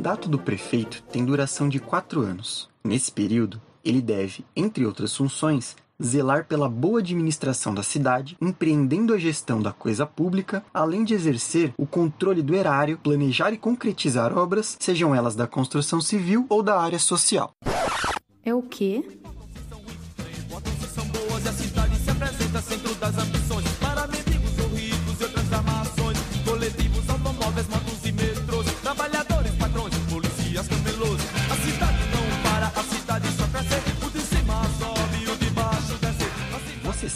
mandato do prefeito tem duração de quatro anos. Nesse período, ele deve, entre outras funções, zelar pela boa administração da cidade, empreendendo a gestão da coisa pública, além de exercer o controle do erário, planejar e concretizar obras, sejam elas da construção civil ou da área social. É o quê?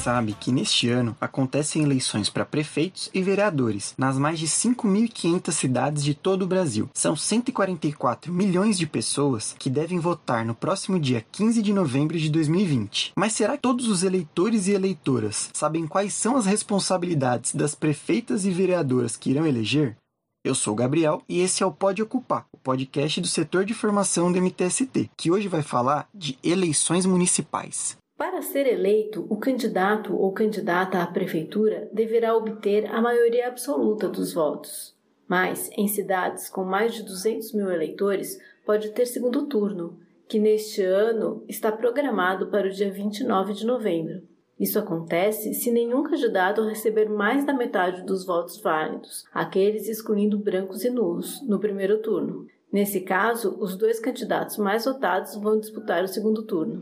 Sabe que neste ano acontecem eleições para prefeitos e vereadores nas mais de 5.500 cidades de todo o Brasil. São 144 milhões de pessoas que devem votar no próximo dia 15 de novembro de 2020. Mas será que todos os eleitores e eleitoras sabem quais são as responsabilidades das prefeitas e vereadoras que irão eleger? Eu sou o Gabriel e esse é o Pode Ocupar, o podcast do setor de formação do MTST, que hoje vai falar de eleições municipais. Para ser eleito, o candidato ou candidata à prefeitura deverá obter a maioria absoluta dos votos. Mas, em cidades com mais de 200 mil eleitores, pode ter segundo turno, que neste ano está programado para o dia 29 de novembro. Isso acontece se nenhum candidato receber mais da metade dos votos válidos, aqueles excluindo brancos e nulos, no primeiro turno. Nesse caso, os dois candidatos mais votados vão disputar o segundo turno.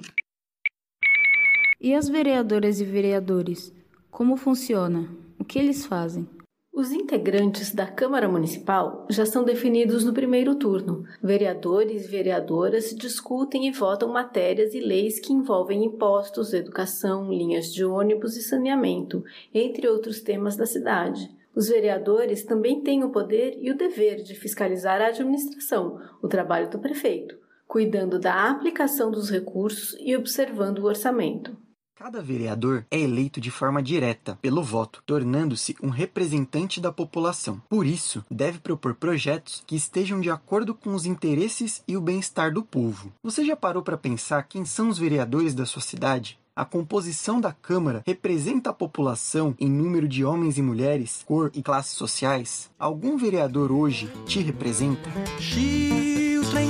E as vereadoras e vereadores? Como funciona? O que eles fazem? Os integrantes da Câmara Municipal já são definidos no primeiro turno. Vereadores e vereadoras discutem e votam matérias e leis que envolvem impostos, educação, linhas de ônibus e saneamento, entre outros temas da cidade. Os vereadores também têm o poder e o dever de fiscalizar a administração, o trabalho do prefeito, cuidando da aplicação dos recursos e observando o orçamento. Cada vereador é eleito de forma direta, pelo voto, tornando-se um representante da população. Por isso, deve propor projetos que estejam de acordo com os interesses e o bem-estar do povo. Você já parou para pensar quem são os vereadores da sua cidade? A composição da Câmara representa a população em número de homens e mulheres, cor e classes sociais? Algum vereador hoje te representa?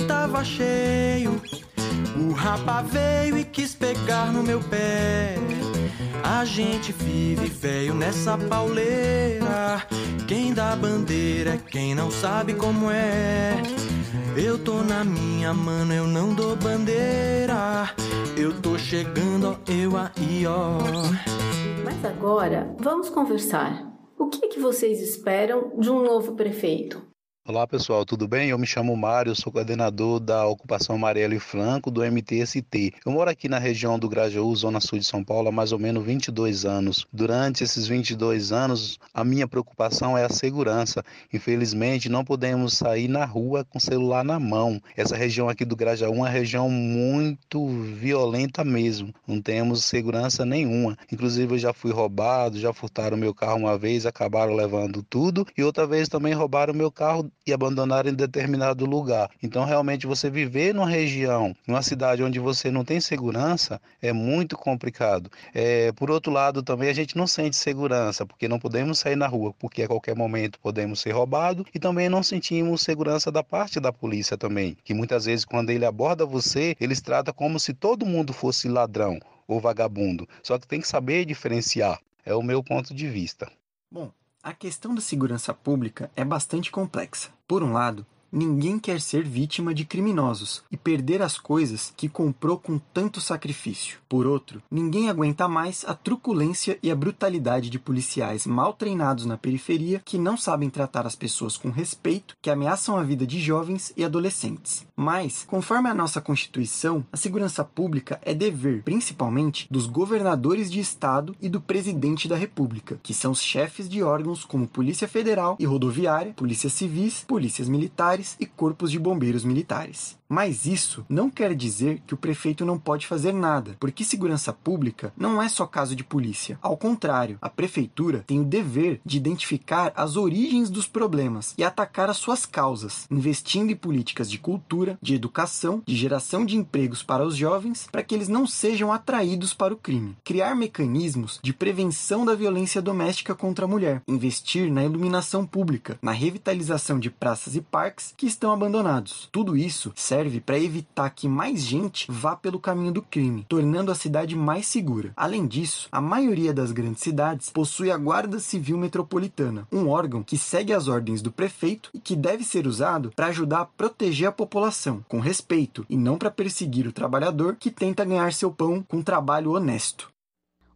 Tava cheio o rapa veio e quis pegar no meu pé. A gente vive velho nessa pauleira. Quem dá bandeira é quem não sabe como é. Eu tô na minha, mano, eu não dou bandeira. Eu tô chegando, ó, eu aí, ó. Mas agora, vamos conversar. O que, é que vocês esperam de um novo prefeito? Olá pessoal, tudo bem? Eu me chamo Mário, sou coordenador da ocupação Amarelo e Franco do MTST. Eu moro aqui na região do Grajaú, zona sul de São Paulo, há mais ou menos 22 anos. Durante esses 22 anos, a minha preocupação é a segurança. Infelizmente, não podemos sair na rua com o celular na mão. Essa região aqui do Grajaú é uma região muito violenta mesmo. Não temos segurança nenhuma. Inclusive, eu já fui roubado, já furtaram meu carro uma vez, acabaram levando tudo. E outra vez também roubaram meu carro e abandonar em determinado lugar. Então, realmente, você viver numa região, numa cidade onde você não tem segurança, é muito complicado. É, por outro lado, também a gente não sente segurança, porque não podemos sair na rua, porque a qualquer momento podemos ser roubados, e também não sentimos segurança da parte da polícia também, que muitas vezes, quando ele aborda você, eles tratam como se todo mundo fosse ladrão ou vagabundo. Só que tem que saber diferenciar. É o meu ponto de vista. Bom, a questão da segurança pública é bastante complexa. Por um lado, Ninguém quer ser vítima de criminosos e perder as coisas que comprou com tanto sacrifício. Por outro, ninguém aguenta mais a truculência e a brutalidade de policiais mal treinados na periferia que não sabem tratar as pessoas com respeito, que ameaçam a vida de jovens e adolescentes. Mas, conforme a nossa Constituição, a segurança pública é dever, principalmente, dos governadores de estado e do presidente da República, que são os chefes de órgãos como Polícia Federal e Rodoviária, Polícias Civis, Polícias Militares militares e corpos de bombeiros militares. Mas isso não quer dizer que o prefeito não pode fazer nada, porque segurança pública não é só caso de polícia. Ao contrário, a prefeitura tem o dever de identificar as origens dos problemas e atacar as suas causas, investindo em políticas de cultura, de educação, de geração de empregos para os jovens, para que eles não sejam atraídos para o crime. Criar mecanismos de prevenção da violência doméstica contra a mulher, investir na iluminação pública, na revitalização de praças e parques que estão abandonados. Tudo isso serve para evitar que mais gente vá pelo caminho do crime, tornando a cidade mais segura. Além disso, a maioria das grandes cidades possui a Guarda Civil Metropolitana, um órgão que segue as ordens do prefeito e que deve ser usado para ajudar a proteger a população, com respeito, e não para perseguir o trabalhador que tenta ganhar seu pão com trabalho honesto.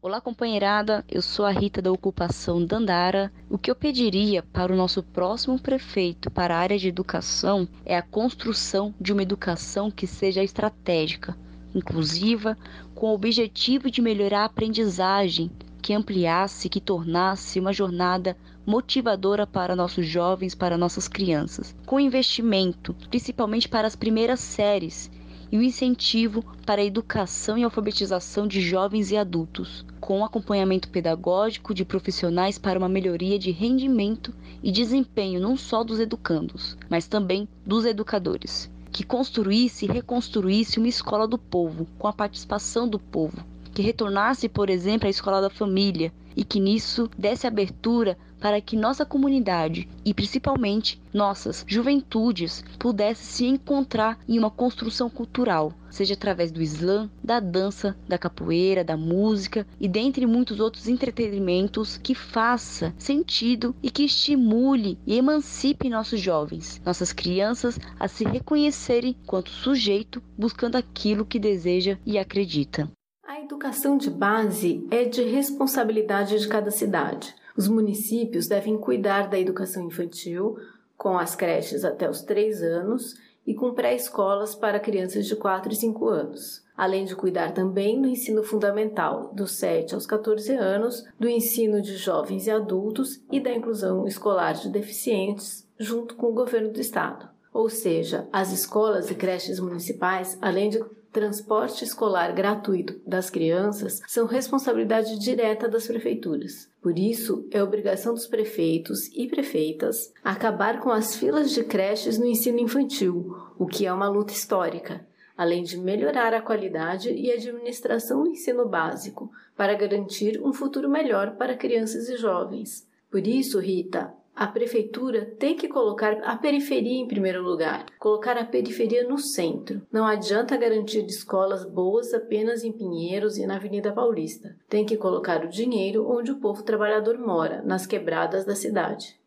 Olá, companheirada. Eu sou a Rita da ocupação Dandara. O que eu pediria para o nosso próximo prefeito para a área de educação é a construção de uma educação que seja estratégica, inclusiva, com o objetivo de melhorar a aprendizagem, que ampliasse, que tornasse uma jornada motivadora para nossos jovens, para nossas crianças, com investimento, principalmente para as primeiras séries e o incentivo para a educação e alfabetização de jovens e adultos, com acompanhamento pedagógico de profissionais para uma melhoria de rendimento e desempenho não só dos educandos, mas também dos educadores, que construísse e reconstruísse uma escola do povo, com a participação do povo, que retornasse, por exemplo, à escola da família e que nisso desse abertura para que nossa comunidade e principalmente nossas juventudes pudessem se encontrar em uma construção cultural, seja através do slam, da dança, da capoeira, da música e dentre muitos outros entretenimentos que faça sentido e que estimule e emancipe nossos jovens, nossas crianças a se reconhecerem quanto sujeito buscando aquilo que deseja e acredita. A educação de base é de responsabilidade de cada cidade. Os municípios devem cuidar da educação infantil, com as creches até os 3 anos e com pré-escolas para crianças de 4 e 5 anos, além de cuidar também do ensino fundamental, dos 7 aos 14 anos, do ensino de jovens e adultos e da inclusão escolar de deficientes, junto com o governo do estado. Ou seja, as escolas e creches municipais, além de transporte escolar gratuito das crianças são responsabilidade direta das prefeituras. Por isso, é obrigação dos prefeitos e prefeitas acabar com as filas de creches no ensino infantil, o que é uma luta histórica, além de melhorar a qualidade e administração do ensino básico, para garantir um futuro melhor para crianças e jovens. Por isso, Rita, a prefeitura tem que colocar a periferia em primeiro lugar, colocar a periferia no centro. Não adianta garantir escolas boas apenas em Pinheiros e na Avenida Paulista. Tem que colocar o dinheiro onde o povo trabalhador mora, nas quebradas da cidade.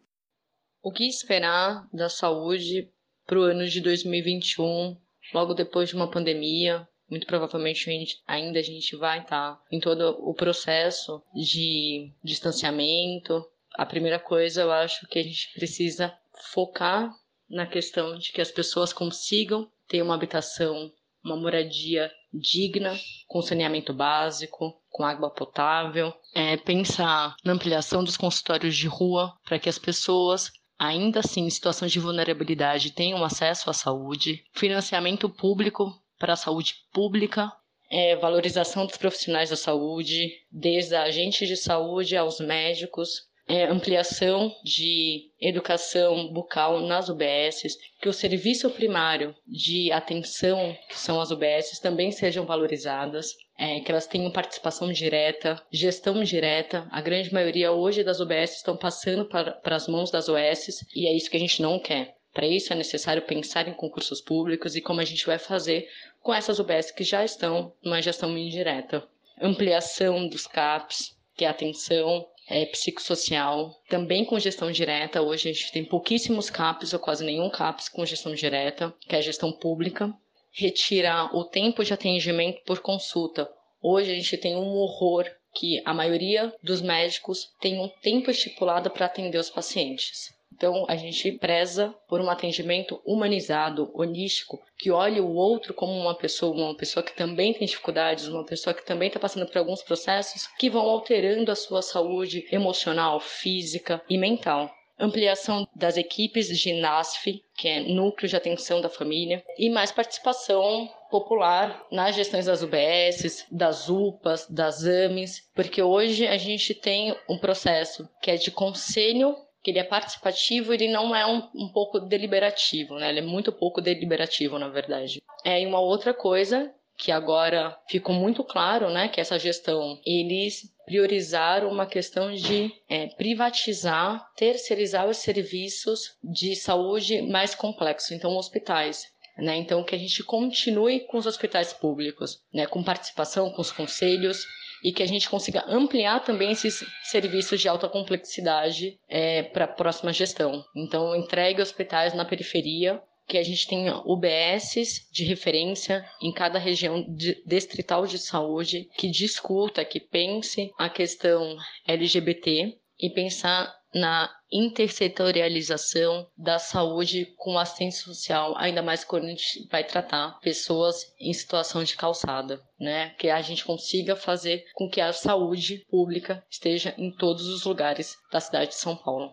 O que esperar da saúde para o ano de 2021, logo depois de uma pandemia? Muito provavelmente a gente, ainda a gente vai estar em todo o processo de distanciamento, a primeira coisa eu acho que a gente precisa focar na questão de que as pessoas consigam ter uma habitação, uma moradia digna, com saneamento básico, com água potável, é, pensar na ampliação dos consultórios de rua para que as pessoas ainda assim em situações de vulnerabilidade tenham acesso à saúde, financiamento público para a saúde pública, é, valorização dos profissionais da saúde, desde a agentes de saúde aos médicos, é, ampliação de educação bucal nas UBSs, que o serviço primário de atenção, que são as UBSs, também sejam valorizadas, é, que elas tenham participação direta, gestão direta. A grande maioria hoje das UBSs estão passando para, para as mãos das OSs e é isso que a gente não quer. Para isso é necessário pensar em concursos públicos e como a gente vai fazer com essas UBSs que já estão numa gestão indireta. Ampliação dos CAPs, que é atenção, é, psicossocial, também com gestão direta. Hoje a gente tem pouquíssimos CAPs ou quase nenhum CAPs com gestão direta, que é a gestão pública. Retirar o tempo de atendimento por consulta. Hoje a gente tem um horror que a maioria dos médicos tem um tempo estipulado para atender os pacientes. Então, a gente preza por um atendimento humanizado, holístico, que olhe o outro como uma pessoa, uma pessoa que também tem dificuldades, uma pessoa que também está passando por alguns processos que vão alterando a sua saúde emocional, física e mental. ampliação das equipes de NASF, que é Núcleo de Atenção da Família, e mais participação popular nas gestões das UBSs, das UPAs, das AMES, porque hoje a gente tem um processo que é de conselho que ele é participativo, ele não é um, um pouco deliberativo, né? Ele é muito pouco deliberativo, na verdade. É, e uma outra coisa que agora ficou muito claro, né, que essa gestão, eles priorizaram uma questão de é, privatizar, terceirizar os serviços de saúde mais complexos, então hospitais. Né? Então, que a gente continue com os hospitais públicos, né? com participação, com os conselhos, e que a gente consiga ampliar também esses serviços de alta complexidade é, para a próxima gestão. Então, entregue hospitais na periferia, que a gente tenha UBSs de referência em cada região de, distrital de saúde que discuta, que pense a questão LGBT e pensar na intersetorialização da saúde com assistência social, ainda mais quando a gente vai tratar pessoas em situação de calçada, né? Que a gente consiga fazer com que a saúde pública esteja em todos os lugares da cidade de São Paulo.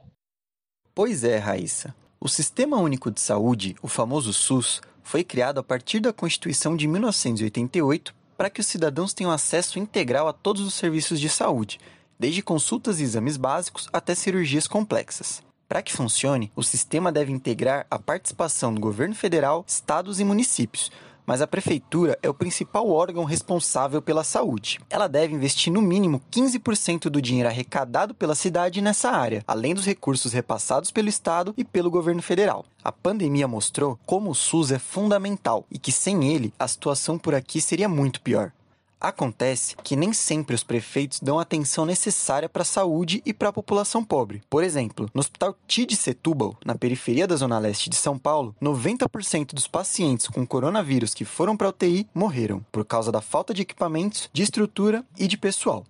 Pois é, Raíssa. O Sistema Único de Saúde, o famoso SUS, foi criado a partir da Constituição de 1988 para que os cidadãos tenham acesso integral a todos os serviços de saúde, desde consultas e exames básicos até cirurgias complexas. Para que funcione, o sistema deve integrar a participação do governo federal, estados e municípios, mas a prefeitura é o principal órgão responsável pela saúde. Ela deve investir no mínimo 15% do dinheiro arrecadado pela cidade nessa área, além dos recursos repassados pelo estado e pelo governo federal. A pandemia mostrou como o SUS é fundamental e que sem ele a situação por aqui seria muito pior. Acontece que nem sempre os prefeitos dão a atenção necessária para a saúde e para a população pobre. Por exemplo, no Hospital TID Setúbal, na periferia da Zona Leste de São Paulo, 90% dos pacientes com coronavírus que foram para a UTI morreram por causa da falta de equipamentos, de estrutura e de pessoal.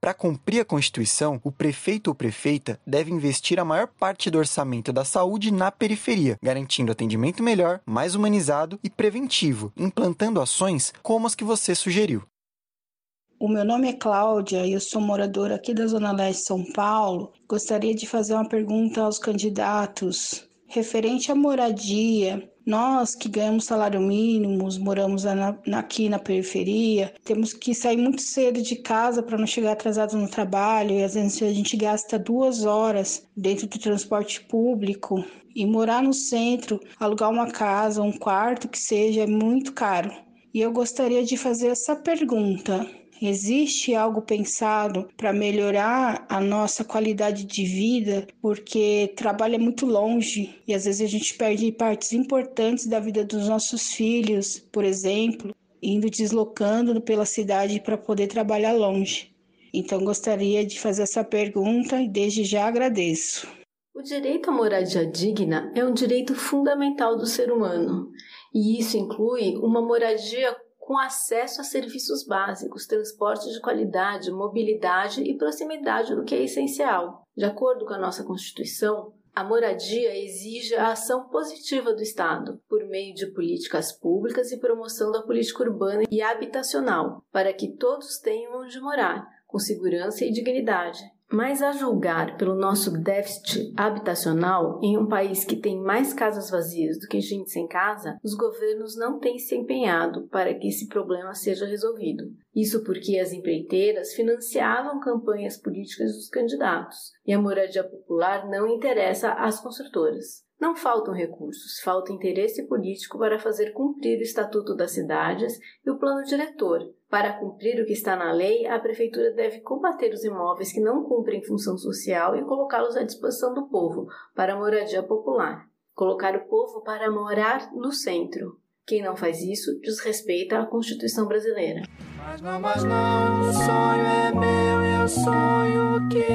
Para cumprir a Constituição, o prefeito ou prefeita deve investir a maior parte do orçamento da saúde na periferia, garantindo atendimento melhor, mais humanizado e preventivo, implantando ações como as que você sugeriu. O meu nome é Cláudia e eu sou moradora aqui da Zona Leste de São Paulo. Gostaria de fazer uma pergunta aos candidatos referente à moradia. Nós que ganhamos salário mínimo, moramos aqui na periferia, temos que sair muito cedo de casa para não chegar atrasado no trabalho e às vezes a gente gasta duas horas dentro do transporte público e morar no centro, alugar uma casa, um quarto que seja, é muito caro. E eu gostaria de fazer essa pergunta: Existe algo pensado para melhorar a nossa qualidade de vida, porque trabalho é muito longe e às vezes a gente perde partes importantes da vida dos nossos filhos, por exemplo, indo deslocando pela cidade para poder trabalhar longe. Então gostaria de fazer essa pergunta e desde já agradeço. O direito à moradia digna é um direito fundamental do ser humano, e isso inclui uma moradia com acesso a serviços básicos, transporte de qualidade, mobilidade e proximidade do que é essencial. De acordo com a nossa Constituição, a moradia exige a ação positiva do Estado, por meio de políticas públicas e promoção da política urbana e habitacional, para que todos tenham onde morar, com segurança e dignidade. Mas a julgar pelo nosso déficit habitacional em um país que tem mais casas vazias do que gente sem casa, os governos não têm se empenhado para que esse problema seja resolvido. Isso porque as empreiteiras financiavam campanhas políticas dos candidatos e a moradia popular não interessa às construtoras. Não faltam recursos, falta interesse político para fazer cumprir o Estatuto das Cidades e o Plano Diretor. Para cumprir o que está na lei, a Prefeitura deve combater os imóveis que não cumprem função social e colocá-los à disposição do povo para a moradia popular. Colocar o povo para morar no centro. Quem não faz isso desrespeita a Constituição brasileira. Mas não, mas não, o sonho é meu, eu sonho que.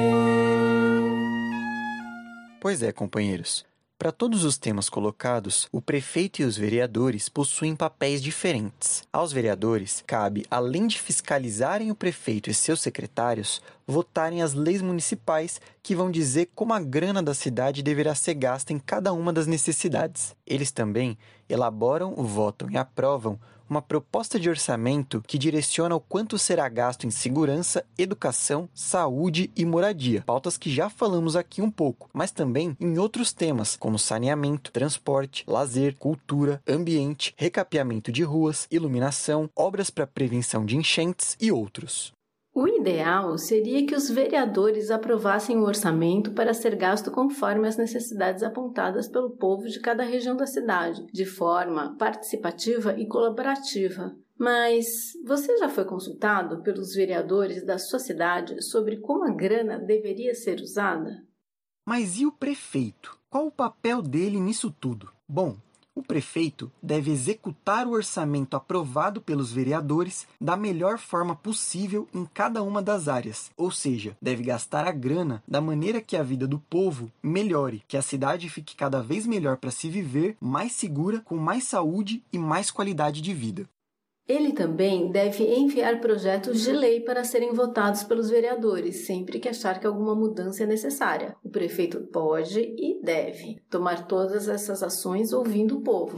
Pois é, companheiros. Para todos os temas colocados, o prefeito e os vereadores possuem papéis diferentes. Aos vereadores, cabe, além de fiscalizarem o prefeito e seus secretários, votarem as leis municipais que vão dizer como a grana da cidade deverá ser gasta em cada uma das necessidades. Eles também elaboram, votam e aprovam uma proposta de orçamento que direciona o quanto será gasto em segurança, educação, saúde e moradia, pautas que já falamos aqui um pouco, mas também em outros temas como saneamento, transporte, lazer, cultura, ambiente, recapeamento de ruas, iluminação, obras para prevenção de enchentes e outros. O ideal seria que os vereadores aprovassem o orçamento para ser gasto conforme as necessidades apontadas pelo povo de cada região da cidade, de forma participativa e colaborativa. Mas você já foi consultado pelos vereadores da sua cidade sobre como a grana deveria ser usada? Mas e o prefeito? Qual o papel dele nisso tudo? Bom, o prefeito deve executar o orçamento aprovado pelos vereadores da melhor forma possível em cada uma das áreas, ou seja, deve gastar a grana da maneira que a vida do povo melhore, que a cidade fique cada vez melhor para se viver, mais segura, com mais saúde e mais qualidade de vida. Ele também deve enviar projetos de lei para serem votados pelos vereadores sempre que achar que alguma mudança é necessária. O prefeito pode e deve tomar todas essas ações ouvindo o povo.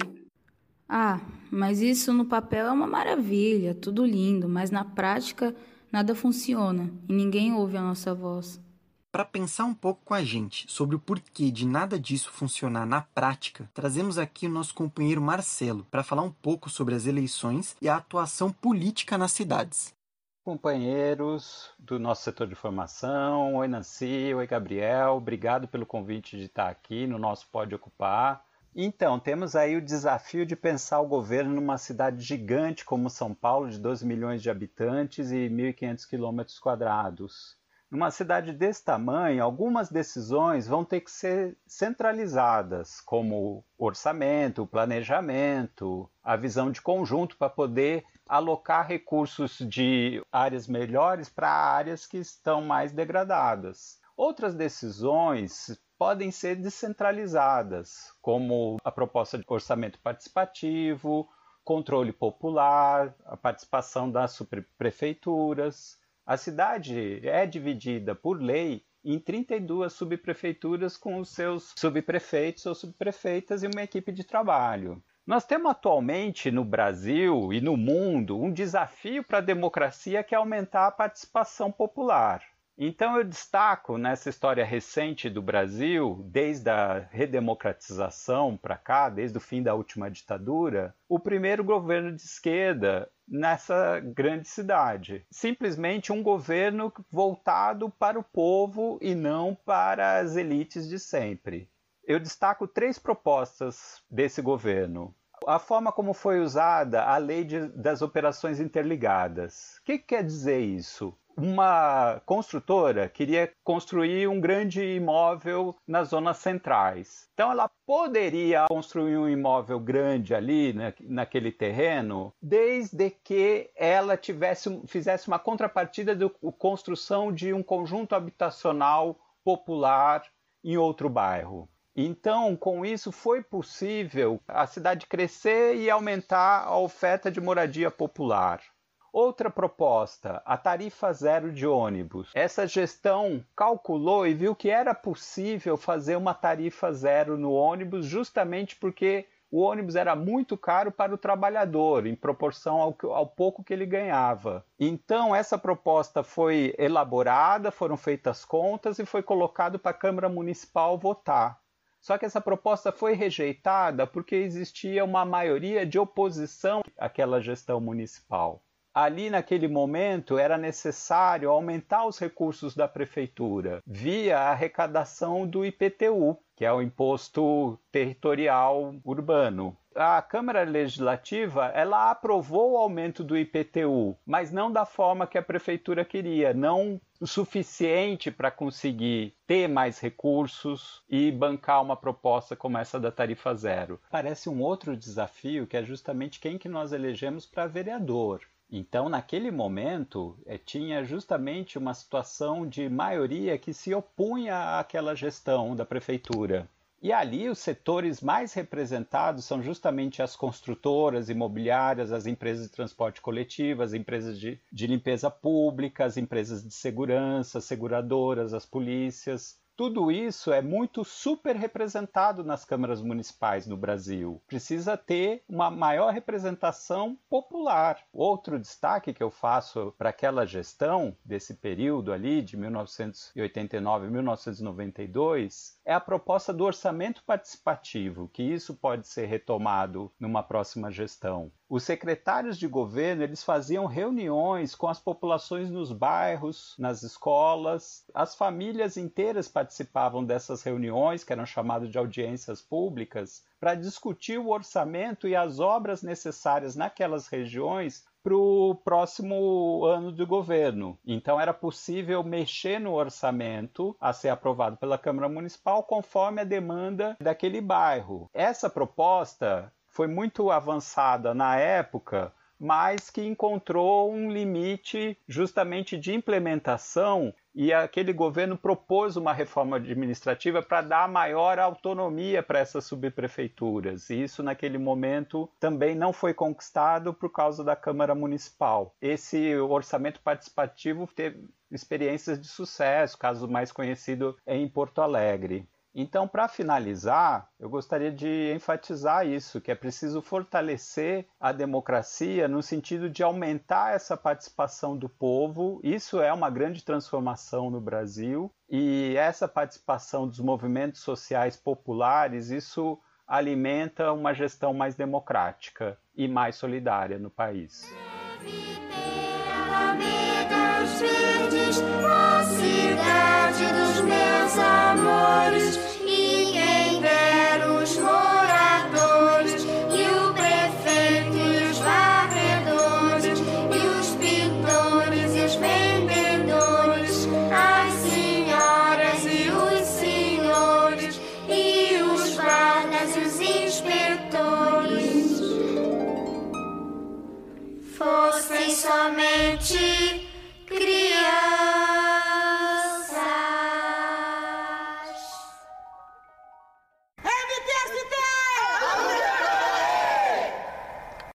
Ah, mas isso no papel é uma maravilha, tudo lindo, mas na prática nada funciona e ninguém ouve a nossa voz. Para pensar um pouco com a gente sobre o porquê de nada disso funcionar na prática, trazemos aqui o nosso companheiro Marcelo para falar um pouco sobre as eleições e a atuação política nas cidades. Companheiros do nosso setor de formação, oi Nancy, oi Gabriel, obrigado pelo convite de estar aqui no nosso Pode Ocupar. Então, temos aí o desafio de pensar o governo numa cidade gigante como São Paulo, de 12 milhões de habitantes e 1.500 quilômetros quadrados. Numa cidade desse tamanho, algumas decisões vão ter que ser centralizadas, como orçamento, o planejamento, a visão de conjunto para poder alocar recursos de áreas melhores para áreas que estão mais degradadas. Outras decisões podem ser descentralizadas, como a proposta de orçamento participativo, controle popular, a participação das prefeituras. A cidade é dividida por lei em 32 subprefeituras com os seus subprefeitos ou subprefeitas e uma equipe de trabalho. Nós temos atualmente no Brasil e no mundo um desafio para a democracia que é aumentar a participação popular. Então eu destaco nessa história recente do Brasil, desde a redemocratização para cá, desde o fim da última ditadura, o primeiro governo de esquerda nessa grande cidade. Simplesmente um governo voltado para o povo e não para as elites de sempre. Eu destaco três propostas desse governo. A forma como foi usada a lei de, das operações interligadas. O que, que quer dizer isso? Uma construtora queria construir um grande imóvel nas zonas centrais. Então ela poderia construir um imóvel grande ali né, naquele terreno, desde que ela tivesse fizesse uma contrapartida de construção de um conjunto habitacional popular em outro bairro. Então, com isso, foi possível a cidade crescer e aumentar a oferta de moradia popular. Outra proposta, a tarifa zero de ônibus. Essa gestão calculou e viu que era possível fazer uma tarifa zero no ônibus justamente porque o ônibus era muito caro para o trabalhador, em proporção ao, ao, pouco que ele ganhava. Então, essa proposta foi elaborada, foram feitas contas e foi colocado para a Câmara Municipal votar. Só que essa proposta foi rejeitada porque existia uma maioria de oposição àquela gestão municipal ali naquele momento era necessário aumentar os recursos da prefeitura via arrecadação do IPTU, que é o Imposto Territorial Urbano. A Câmara Legislativa ela aprovou o aumento do IPTU, mas não da forma que a prefeitura queria, não o suficiente para conseguir ter mais recursos e bancar uma proposta como essa da tarifa zero. Parece um outro desafio que é justamente quem que nós elegemos para vereador. Então, naquele momento, é, tinha justamente uma situação de maioria que se opunha àquela gestão da prefeitura. E ali os setores mais representados são justamente as construtoras imobiliárias, as empresas de transporte coletivo, as empresas de, de limpeza pública, as empresas de segurança, as seguradoras, as polícias. Tudo isso é muito super representado nas câmaras municipais no Brasil. Precisa ter uma maior representação popular. Outro destaque que eu faço para aquela gestão desse período ali de 1989 a 1992 é a proposta do orçamento participativo, que isso pode ser retomado numa próxima gestão. Os secretários de governo eles faziam reuniões com as populações nos bairros, nas escolas. As famílias inteiras participavam dessas reuniões, que eram chamadas de audiências públicas, para discutir o orçamento e as obras necessárias naquelas regiões para o próximo ano de governo. Então era possível mexer no orçamento a ser aprovado pela Câmara Municipal conforme a demanda daquele bairro. Essa proposta foi muito avançada na época mas que encontrou um limite justamente de implementação e aquele governo propôs uma reforma administrativa para dar maior autonomia para essas subprefeituras. E isso, naquele momento, também não foi conquistado por causa da Câmara Municipal. Esse orçamento participativo teve experiências de sucesso, caso mais conhecido é em Porto Alegre. Então, para finalizar, eu gostaria de enfatizar isso, que é preciso fortalecer a democracia no sentido de aumentar essa participação do povo. Isso é uma grande transformação no Brasil e essa participação dos movimentos sociais populares, isso alimenta uma gestão mais democrática e mais solidária no país.